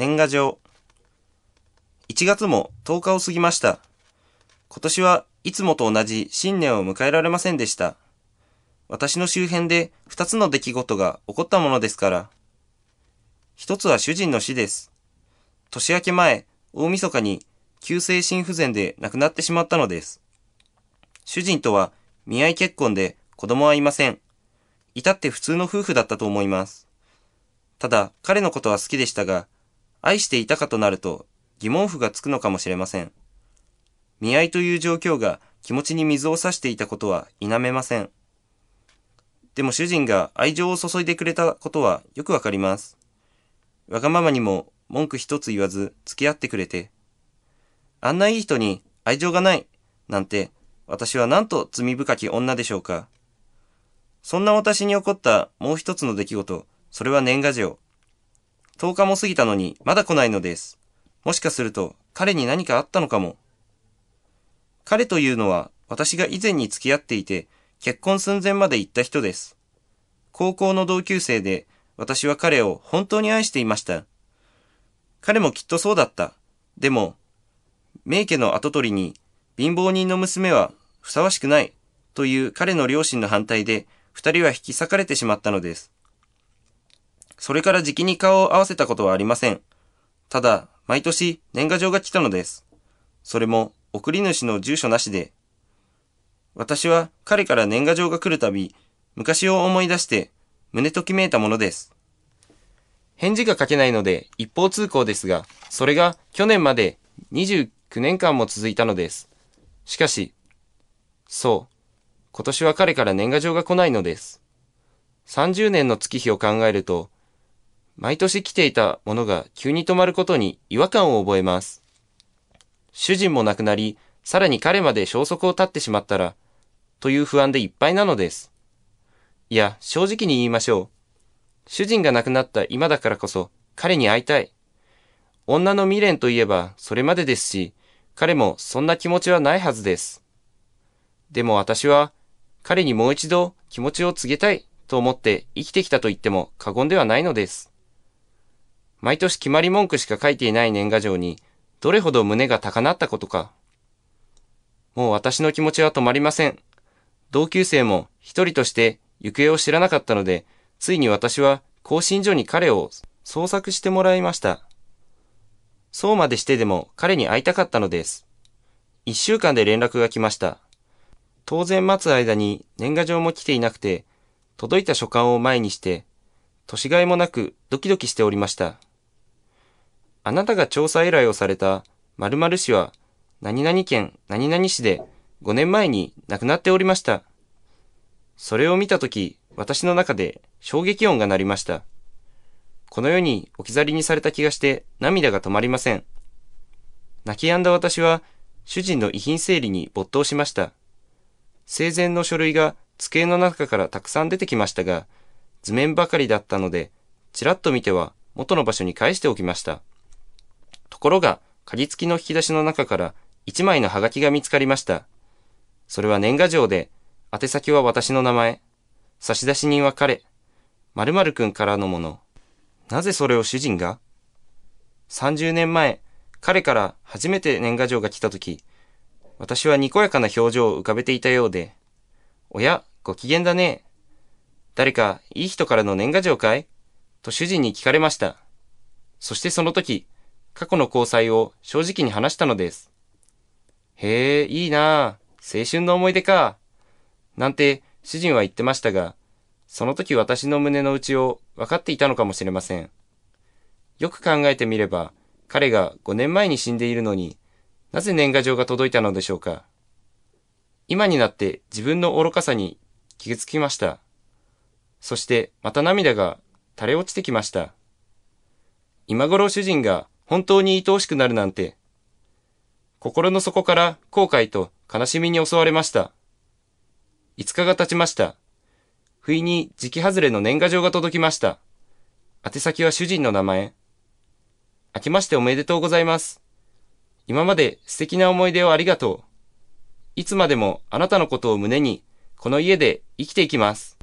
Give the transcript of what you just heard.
年賀状。1月も10日を過ぎました。今年はいつもと同じ新年を迎えられませんでした。私の周辺で2つの出来事が起こったものですから。一つは主人の死です。年明け前、大晦日に急性心不全で亡くなってしまったのです。主人とは見合い結婚で子供はいません。至って普通の夫婦だったと思います。ただ、彼のことは好きでしたが、愛していたかとなると疑問符がつくのかもしれません。見合いという状況が気持ちに水を差していたことは否めません。でも主人が愛情を注いでくれたことはよくわかります。わがままにも文句一つ言わず付き合ってくれて。あんないい人に愛情がないなんて私はなんと罪深き女でしょうか。そんな私に起こったもう一つの出来事、それは年賀状。10日も過ぎたのにまだ来ないのです。もしかすると彼に何かあったのかも。彼というのは私が以前に付き合っていて結婚寸前まで行った人です。高校の同級生で私は彼を本当に愛していました。彼もきっとそうだった。でも、名家の跡取りに貧乏人の娘はふさわしくないという彼の両親の反対で二人は引き裂かれてしまったのです。それからじきに顔を合わせたことはありません。ただ、毎年年賀状が来たのです。それも送り主の住所なしで。私は彼から年賀状が来るたび、昔を思い出して胸ときめいたものです。返事が書けないので一方通行ですが、それが去年まで29年間も続いたのです。しかし、そう、今年は彼から年賀状が来ないのです。30年の月日を考えると、毎年来ていたものが急に止まることに違和感を覚えます。主人も亡くなり、さらに彼まで消息を絶ってしまったら、という不安でいっぱいなのです。いや、正直に言いましょう。主人が亡くなった今だからこそ、彼に会いたい。女の未練といえばそれまでですし、彼もそんな気持ちはないはずです。でも私は、彼にもう一度気持ちを告げたいと思って生きてきたと言っても過言ではないのです。毎年決まり文句しか書いていない年賀状に、どれほど胸が高鳴ったことか。もう私の気持ちは止まりません。同級生も一人として行方を知らなかったので、ついに私は更新所に彼を捜索してもらいました。そうまでしてでも彼に会いたかったのです。一週間で連絡が来ました。当然待つ間に年賀状も来ていなくて、届いた書簡を前にして、年がいもなくドキドキしておりました。あなたが調査依頼をされた〇〇市は何々県何々市で5年前に亡くなっておりました。それを見たとき、私の中で衝撃音が鳴りました。この世に置き去りにされた気がして涙が止まりません。泣き止んだ私は主人の遺品整理に没頭しました。生前の書類が机の中からたくさん出てきましたが、図面ばかりだったので、ちらっと見ては元の場所に返しておきました。ところが、鍵付きの引き出しの中から一枚のハガキが見つかりました。それは年賀状で、宛先は私の名前、差出人は彼、〇〇くんからのもの。なぜそれを主人が ?30 年前、彼から初めて年賀状が来た時、私はにこやかな表情を浮かべていたようで、おや、ご機嫌だね。誰かいい人からの年賀状かい？と主人に聞かれました。そしてその時、過去の交際を正直に話したのです。へえ、いいなあ青春の思い出か。なんて主人は言ってましたが、その時私の胸の内を分かっていたのかもしれません。よく考えてみれば、彼が5年前に死んでいるのになぜ年賀状が届いたのでしょうか。今になって自分の愚かさに気がつきました。そしてまた涙が垂れ落ちてきました。今頃主人が本当に愛おしくなるなんて。心の底から後悔と悲しみに襲われました。5日が経ちました。不意に時期外れの年賀状が届きました。宛先は主人の名前。明けましておめでとうございます。今まで素敵な思い出をありがとう。いつまでもあなたのことを胸に、この家で生きていきます。